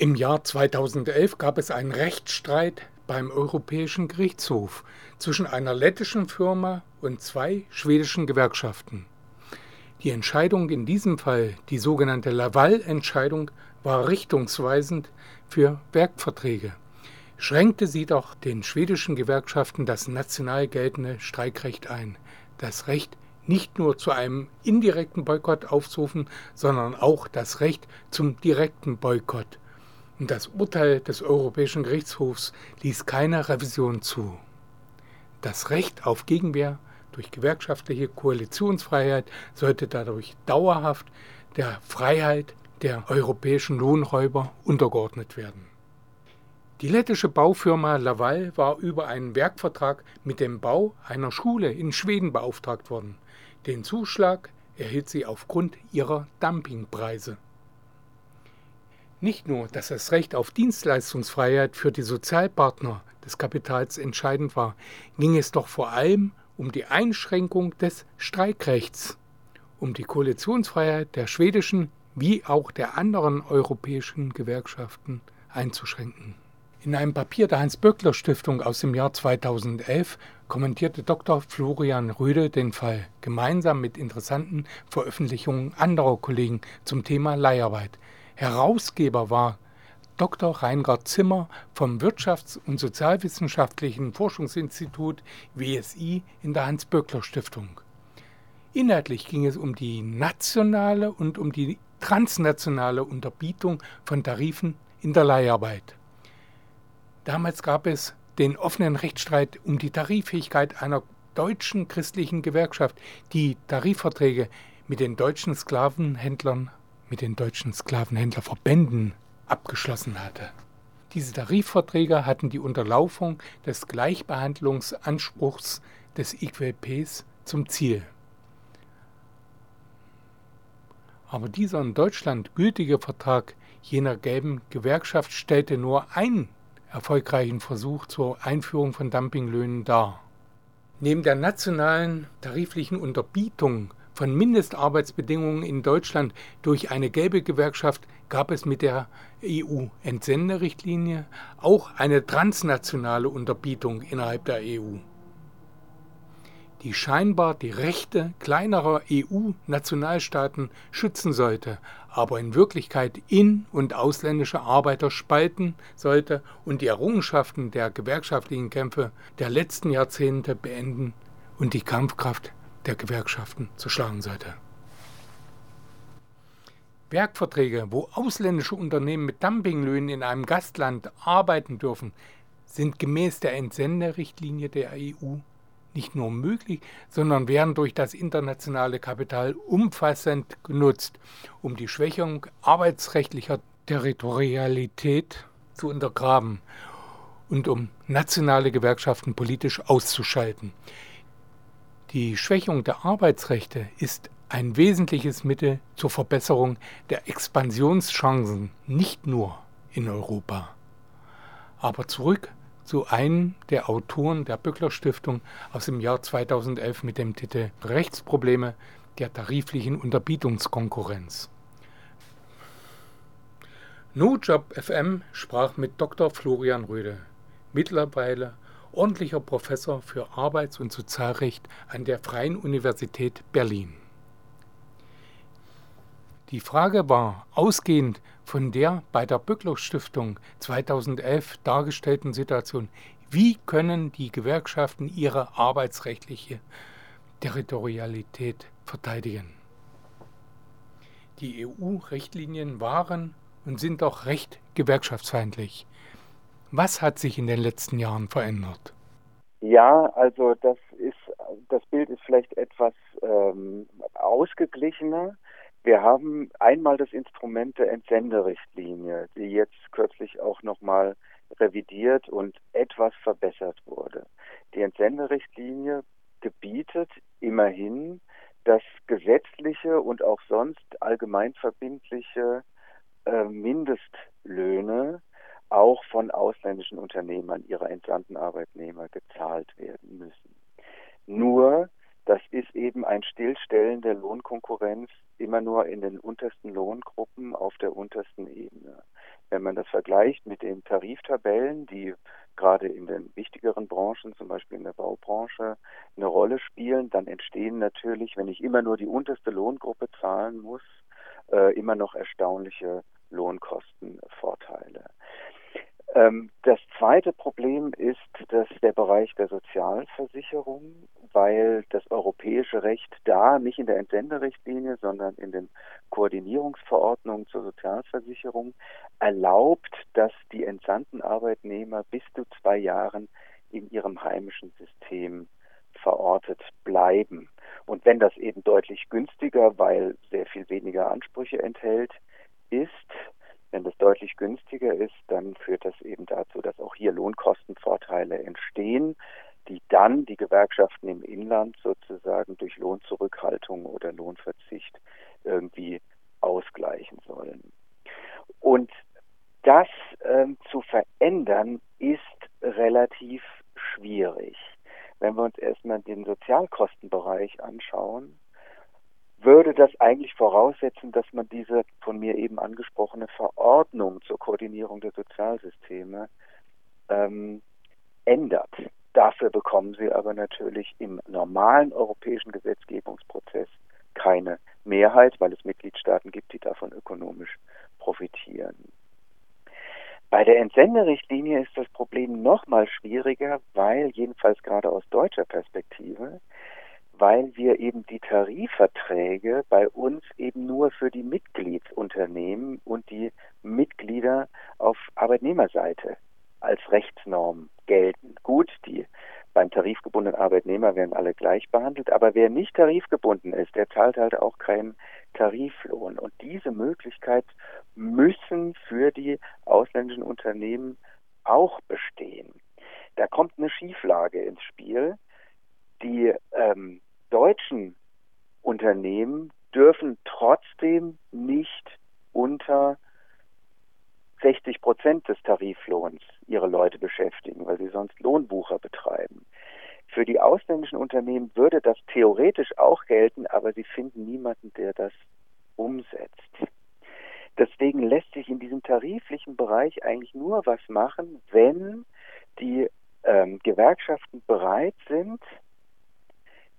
Im Jahr 2011 gab es einen Rechtsstreit beim Europäischen Gerichtshof zwischen einer lettischen Firma und zwei schwedischen Gewerkschaften. Die Entscheidung in diesem Fall, die sogenannte Laval-Entscheidung, war richtungsweisend für Werkverträge, schränkte sie doch den schwedischen Gewerkschaften das national geltende Streikrecht ein, das Recht, nicht nur zu einem indirekten Boykott aufzurufen, sondern auch das Recht zum direkten Boykott und das Urteil des Europäischen Gerichtshofs ließ keine Revision zu. Das Recht auf Gegenwehr durch gewerkschaftliche Koalitionsfreiheit sollte dadurch dauerhaft der Freiheit der europäischen Lohnräuber untergeordnet werden. Die lettische Baufirma Laval war über einen Werkvertrag mit dem Bau einer Schule in Schweden beauftragt worden. Den Zuschlag erhielt sie aufgrund ihrer Dumpingpreise. Nicht nur, dass das Recht auf Dienstleistungsfreiheit für die Sozialpartner des Kapitals entscheidend war, ging es doch vor allem um die Einschränkung des Streikrechts, um die Koalitionsfreiheit der schwedischen wie auch der anderen europäischen Gewerkschaften einzuschränken. In einem Papier der Hans-Böckler-Stiftung aus dem Jahr 2011 kommentierte Dr. Florian Röde den Fall, gemeinsam mit interessanten Veröffentlichungen anderer Kollegen zum Thema Leiharbeit. Herausgeber war Dr. Reingard Zimmer vom Wirtschafts- und Sozialwissenschaftlichen Forschungsinstitut WSI in der Hans-Böckler-Stiftung. Inhaltlich ging es um die nationale und um die transnationale Unterbietung von Tarifen in der Leiharbeit. Damals gab es den offenen Rechtsstreit um die Tariffähigkeit einer deutschen christlichen Gewerkschaft, die Tarifverträge mit den deutschen Sklavenhändlern mit den deutschen Sklavenhändlerverbänden abgeschlossen hatte. Diese Tarifverträge hatten die Unterlaufung des Gleichbehandlungsanspruchs des IQPs zum Ziel. Aber dieser in Deutschland gültige Vertrag jener gelben Gewerkschaft stellte nur einen erfolgreichen Versuch zur Einführung von Dumpinglöhnen dar. Neben der nationalen tariflichen Unterbietung von Mindestarbeitsbedingungen in Deutschland durch eine gelbe Gewerkschaft gab es mit der EU-Entsenderichtlinie auch eine transnationale Unterbietung innerhalb der EU, die scheinbar die Rechte kleinerer EU-Nationalstaaten schützen sollte, aber in Wirklichkeit in- und ausländische Arbeiter spalten sollte und die Errungenschaften der gewerkschaftlichen Kämpfe der letzten Jahrzehnte beenden und die Kampfkraft der Gewerkschaften zerschlagen sollte. Werkverträge, wo ausländische Unternehmen mit Dumpinglöhnen in einem Gastland arbeiten dürfen, sind gemäß der Entsenderichtlinie der EU nicht nur möglich, sondern werden durch das internationale Kapital umfassend genutzt, um die Schwächung arbeitsrechtlicher Territorialität zu untergraben und um nationale Gewerkschaften politisch auszuschalten. Die Schwächung der Arbeitsrechte ist ein wesentliches Mittel zur Verbesserung der Expansionschancen, nicht nur in Europa. Aber zurück zu einem der Autoren der Böckler Stiftung aus dem Jahr 2011 mit dem Titel Rechtsprobleme der tariflichen Unterbietungskonkurrenz. NoJob FM sprach mit Dr. Florian Röde, mittlerweile ordentlicher Professor für Arbeits- und Sozialrecht an der Freien Universität Berlin. Die Frage war, ausgehend von der bei der Böckler Stiftung 2011 dargestellten Situation, wie können die Gewerkschaften ihre arbeitsrechtliche Territorialität verteidigen? Die EU-Richtlinien waren und sind doch recht gewerkschaftsfeindlich. Was hat sich in den letzten Jahren verändert? Ja, also das ist das Bild ist vielleicht etwas ähm, ausgeglichener. Wir haben einmal das Instrument der Entsenderichtlinie, die jetzt kürzlich auch nochmal revidiert und etwas verbessert wurde. Die Entsenderichtlinie gebietet immerhin, dass gesetzliche und auch sonst allgemein verbindliche äh, Mindestlöhne auch von ausländischen Unternehmern ihrer entsandten Arbeitnehmer gezahlt werden müssen. Nur, das ist eben ein Stillstellen der Lohnkonkurrenz immer nur in den untersten Lohngruppen auf der untersten Ebene. wenn man das vergleicht mit den Tariftabellen, die gerade in den wichtigeren Branchen, zum Beispiel in der Baubranche, eine Rolle spielen, dann entstehen natürlich, wenn ich immer nur die unterste Lohngruppe zahlen muss, äh, immer noch erstaunliche Lohnkostenvorteile. Ähm, das zweite Problem ist dass der Bereich der Sozialversicherung, weil das europäische Recht da nicht in der Entsenderichtlinie, sondern in den Koordinierungsverordnungen zur Sozialversicherung erlaubt, dass die entsandten Arbeitnehmer bis zu zwei Jahren in ihrem heimischen System verortet bleiben. Und wenn das eben deutlich günstiger, weil sehr viel weniger Ansprüche enthält, ist, wenn das deutlich günstiger ist, dann führt das eben dazu, dass auch hier Lohnkostenvorteile entstehen, die dann die Gewerkschaften im Inland sozusagen durch Lohnzurückhaltung oder Lohnverzicht irgendwie ausgleichen sollen. Und das ähm, zu verändern ist relativ schwierig. Wenn wir uns erstmal den Sozialkostenbereich anschauen, würde das eigentlich voraussetzen, dass man diese von mir eben angesprochene Verordnung zur Koordinierung der Sozialsysteme ähm, ändert. Dafür bekommen sie aber natürlich im normalen europäischen Gesetzgebungsprozess keine Mehrheit, weil es Mitgliedstaaten gibt, die davon ökonomisch profitieren. Bei der Entsenderichtlinie ist das Problem noch mal schwieriger, weil jedenfalls gerade aus deutscher Perspektive weil wir eben die Tarifverträge bei uns eben nur für die Mitgliedsunternehmen und die Mitglieder auf Arbeitnehmerseite als Rechtsnorm gelten. Gut, die beim tarifgebundenen Arbeitnehmer werden alle gleich behandelt, aber wer nicht tarifgebunden ist, der zahlt halt auch keinen Tariflohn. Und diese Möglichkeit müssen für die ausländischen Unternehmen auch bestehen. Da kommt eine Schieflage ins Spiel. Die ähm, deutschen Unternehmen dürfen trotzdem nicht unter 60 Prozent des Tariflohns ihre Leute beschäftigen, weil sie sonst Lohnbucher betreiben. Für die ausländischen Unternehmen würde das theoretisch auch gelten, aber sie finden niemanden, der das umsetzt. Deswegen lässt sich in diesem tariflichen Bereich eigentlich nur was machen, wenn die ähm, Gewerkschaften bereit sind,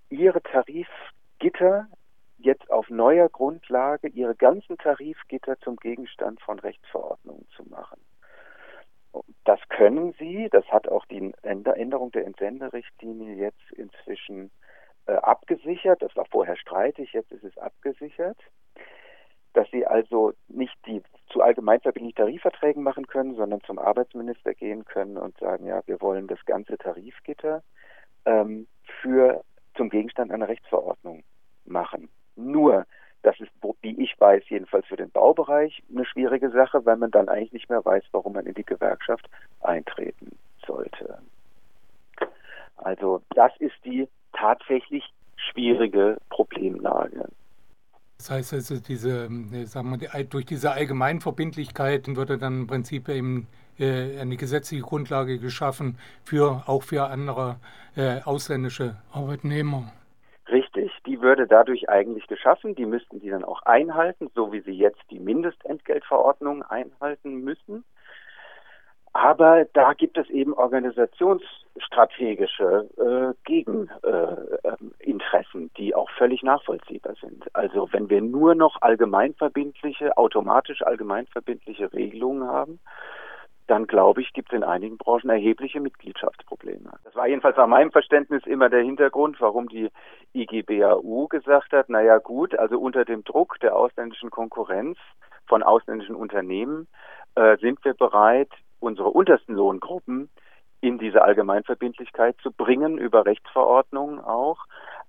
ihre Tarifgitter jetzt auf neuer Grundlage ihre ganzen Tarifgitter zum Gegenstand von Rechtsverordnungen zu machen. Das können sie, das hat auch die Änderung der Entsenderichtlinie jetzt inzwischen äh, abgesichert. Das war vorher streitig, jetzt ist es abgesichert. Dass sie also nicht die zu allgemeinverbindlichen Tarifverträgen machen können, sondern zum Arbeitsminister gehen können und sagen, ja, wir wollen das ganze Tarifgitter ähm, für zum Gegenstand einer Rechtsverordnung machen. Nur, das ist, wie ich weiß, jedenfalls für den Baubereich eine schwierige Sache, weil man dann eigentlich nicht mehr weiß, warum man in die Gewerkschaft eintreten sollte. Also das ist die tatsächlich schwierige Problemlage. Das heißt also, diese, äh, sagen wir, durch diese Allgemeinverbindlichkeit würde dann im Prinzip eben eine gesetzliche Grundlage geschaffen für auch für andere äh, ausländische Arbeitnehmer. Richtig, die würde dadurch eigentlich geschaffen. Die müssten die dann auch einhalten, so wie sie jetzt die Mindestentgeltverordnung einhalten müssen. Aber da gibt es eben organisationsstrategische äh, Gegeninteressen, äh, die auch völlig nachvollziehbar sind. Also wenn wir nur noch allgemeinverbindliche, automatisch allgemeinverbindliche Regelungen haben, dann glaube ich, gibt es in einigen Branchen erhebliche Mitgliedschaftsprobleme. Das war jedenfalls nach meinem Verständnis immer der Hintergrund, warum die IGBAU gesagt hat, naja gut, also unter dem Druck der ausländischen Konkurrenz von ausländischen Unternehmen äh, sind wir bereit, unsere untersten Lohngruppen in diese Allgemeinverbindlichkeit zu bringen, über Rechtsverordnungen auch.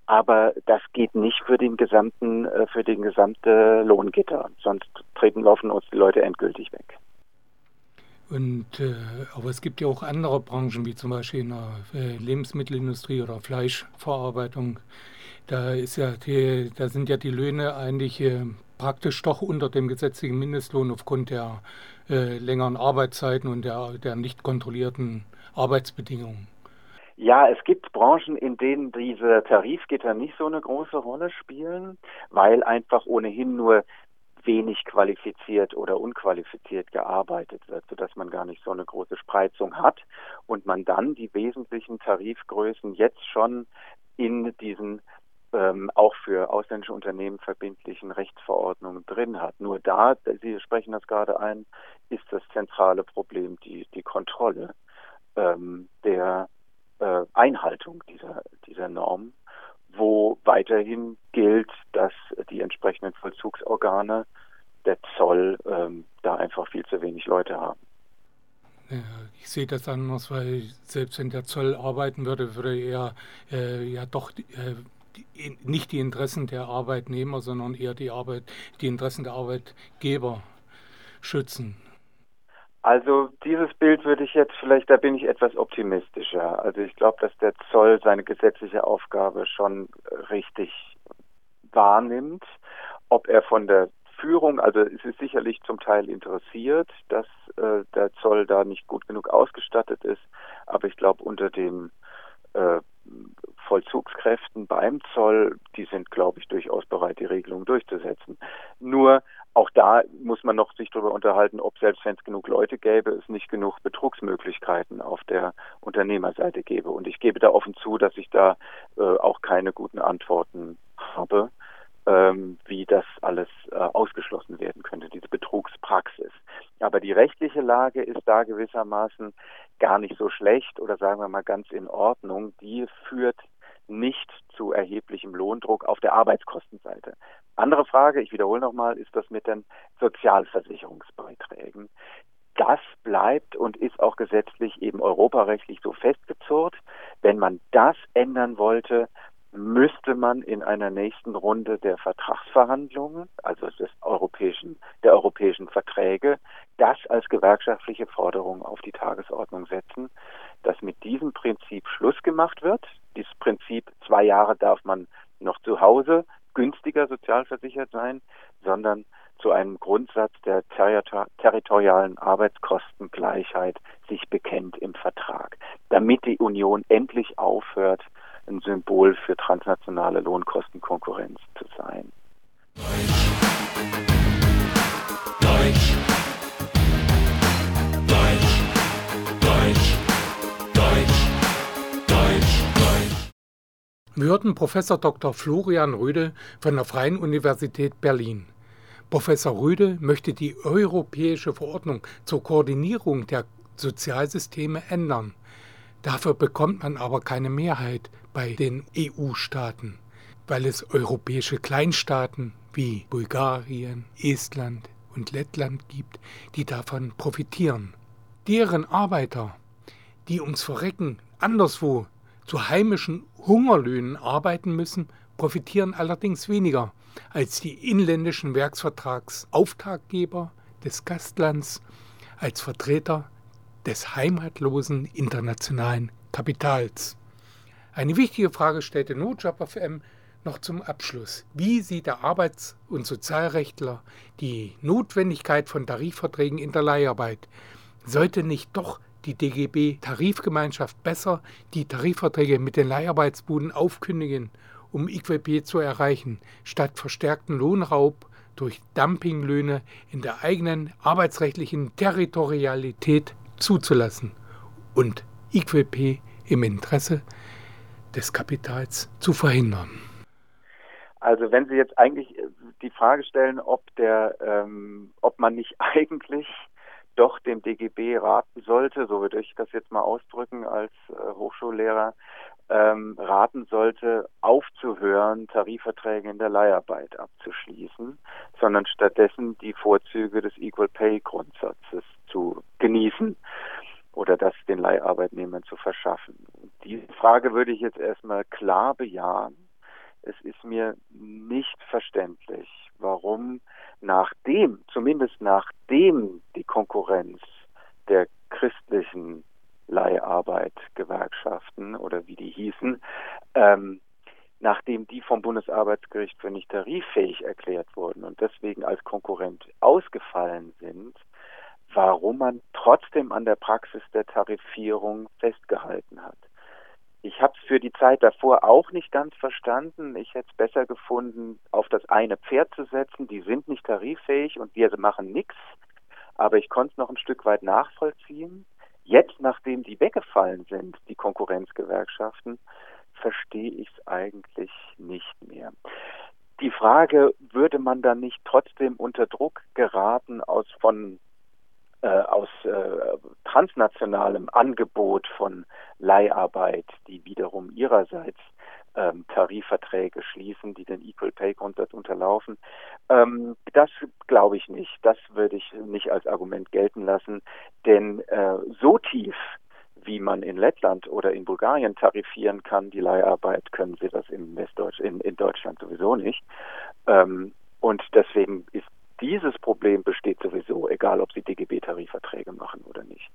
Aber das geht nicht für den gesamten, äh, für den gesamte Lohngitter. Sonst treten laufen uns die Leute endgültig weg. Und, äh, aber es gibt ja auch andere Branchen, wie zum Beispiel in der äh, Lebensmittelindustrie oder Fleischverarbeitung. Da, ist ja die, da sind ja die Löhne eigentlich äh, praktisch doch unter dem gesetzlichen Mindestlohn aufgrund der äh, längeren Arbeitszeiten und der, der nicht kontrollierten Arbeitsbedingungen. Ja, es gibt Branchen, in denen diese Tarifgitter nicht so eine große Rolle spielen, weil einfach ohnehin nur wenig qualifiziert oder unqualifiziert gearbeitet wird, sodass man gar nicht so eine große Spreizung hat und man dann die wesentlichen Tarifgrößen jetzt schon in diesen ähm, auch für ausländische Unternehmen verbindlichen Rechtsverordnungen drin hat. Nur da, Sie sprechen das gerade ein, ist das zentrale Problem die, die Kontrolle ähm, der äh, Einhaltung dieser, dieser Normen, wo weiterhin gilt, dass die entsprechenden Vollzugsorgane, der Zoll, ähm, da einfach viel zu wenig Leute haben. Ja, ich sehe das anders, weil selbst wenn der Zoll arbeiten würde, würde er äh, ja doch äh, die, nicht die Interessen der Arbeitnehmer, sondern eher die Arbeit, die Interessen der Arbeitgeber schützen. Also dieses Bild würde ich jetzt vielleicht, da bin ich etwas optimistischer. Also ich glaube, dass der Zoll seine gesetzliche Aufgabe schon richtig wahrnimmt. Ob er von der Führung, also es ist sicherlich zum Teil interessiert, dass äh, der Zoll da nicht gut genug ausgestattet ist, aber ich glaube unter den äh, Vollzugskräften beim Zoll, die sind, glaube ich, durchaus bereit, die Regelung durchzusetzen. Nur auch da muss man noch sich darüber unterhalten, ob selbst wenn es genug Leute gäbe, es nicht genug Betrugsmöglichkeiten auf der Unternehmerseite gäbe. Und ich gebe da offen zu, dass ich da äh, auch keine guten Antworten habe, ähm, wie das alles äh, ausgeschlossen werden könnte, diese Betrugspraxis. Aber die rechtliche Lage ist da gewissermaßen gar nicht so schlecht oder sagen wir mal ganz in Ordnung. Die führt nicht zu erheblichem Lohndruck auf der Arbeitskostenseite. Andere Frage, ich wiederhole nochmal, ist das mit den Sozialversicherungsbeiträgen. Das bleibt und ist auch gesetzlich eben europarechtlich so festgezurrt. Wenn man das ändern wollte, müsste man in einer nächsten Runde der Vertragsverhandlungen, also des europäischen, der europäischen Verträge, das als gewerkschaftliche Forderung auf die Tagesordnung setzen, dass mit diesem Prinzip Schluss gemacht wird. Dieses Prinzip, zwei Jahre darf man noch zu Hause günstiger sozialversichert sein, sondern zu einem Grundsatz der territorialen Arbeitskostengleichheit sich bekennt im Vertrag, damit die Union endlich aufhört, ein Symbol für transnationale Lohnkostenkonkurrenz zu sein. Deutsch. Deutsch. Deutsch. Deutsch. Deutsch. Deutsch. Wir hörten Professor Dr. Florian Röde von der Freien Universität Berlin. Professor Röde möchte die europäische Verordnung zur Koordinierung der Sozialsysteme ändern. Dafür bekommt man aber keine Mehrheit bei den EU-Staaten, weil es europäische Kleinstaaten wie Bulgarien, Estland und Lettland gibt, die davon profitieren. Deren Arbeiter, die ums Verrecken anderswo zu heimischen Hungerlöhnen arbeiten müssen, profitieren allerdings weniger als die inländischen Werksvertragsauftraggeber des Gastlands als Vertreter des heimatlosen internationalen Kapitals. Eine wichtige Frage stellte NoJob FM noch zum Abschluss. Wie sieht der Arbeits- und Sozialrechtler die Notwendigkeit von Tarifverträgen in der Leiharbeit? Sollte nicht doch die DGB Tarifgemeinschaft besser die Tarifverträge mit den Leiharbeitsbuden aufkündigen, um IQP zu erreichen, statt verstärkten Lohnraub durch Dumpinglöhne in der eigenen arbeitsrechtlichen Territorialität zuzulassen und IQP im Interesse des Kapitals zu verhindern? Also wenn Sie jetzt eigentlich äh, die Frage stellen, ob der, ähm, ob man nicht eigentlich doch dem DGB raten sollte, so würde ich das jetzt mal ausdrücken als äh, Hochschullehrer, ähm, raten sollte, aufzuhören, Tarifverträge in der Leiharbeit abzuschließen, sondern stattdessen die Vorzüge des Equal Pay Grundsatzes zu genießen oder das den Leiharbeitnehmern zu verschaffen. Diese Frage würde ich jetzt erstmal klar bejahen. Es ist mir nicht verständlich, warum nachdem, zumindest nachdem die Konkurrenz der christlichen Leiharbeit-Gewerkschaften oder wie die hießen, ähm, nachdem die vom Bundesarbeitsgericht für nicht tariffähig erklärt wurden und deswegen als Konkurrent ausgefallen sind, warum man trotzdem an der Praxis der Tarifierung festgehalten hat. Ich habe es für die Zeit davor auch nicht ganz verstanden. Ich hätte es besser gefunden, auf das eine Pferd zu setzen. Die sind nicht tariffähig und wir machen nichts. Aber ich konnte es noch ein Stück weit nachvollziehen. Jetzt, nachdem die weggefallen sind, die Konkurrenzgewerkschaften, verstehe ich es eigentlich nicht mehr. Die Frage, würde man dann nicht trotzdem unter Druck geraten aus von äh, aus äh, transnationalem Angebot von Leiharbeit, die wiederum ihrerseits ähm, Tarifverträge schließen, die den Equal Pay Grundsatz unterlaufen. Ähm, das glaube ich nicht. Das würde ich nicht als Argument gelten lassen, denn äh, so tief wie man in Lettland oder in Bulgarien tarifieren kann, die Leiharbeit, können sie das in Westdeutsch, in, in Deutschland sowieso nicht. Ähm, und deswegen ist dieses Problem besteht sowieso, egal ob sie DGB-Tarifverträge machen oder nicht.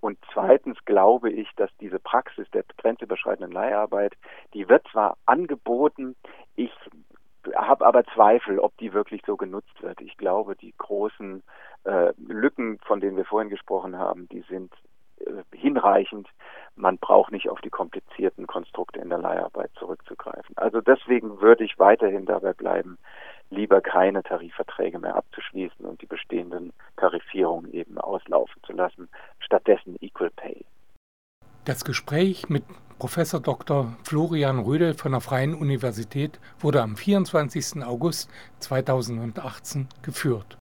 Und zweitens glaube ich, dass diese Praxis der grenzüberschreitenden Leiharbeit, die wird zwar angeboten, ich habe aber Zweifel, ob die wirklich so genutzt wird. Ich glaube, die großen äh, Lücken, von denen wir vorhin gesprochen haben, die sind äh, hinreichend. Man braucht nicht auf die komplizierten Konstrukte in der Leiharbeit zurückzugreifen. Also deswegen würde ich weiterhin dabei bleiben, lieber keine Tarifverträge mehr abzuschließen und die bestehenden Tarifierungen eben auslaufen zu lassen, stattdessen Equal Pay. Das Gespräch mit Professor Dr. Florian Rödel von der Freien Universität wurde am 24. August 2018 geführt.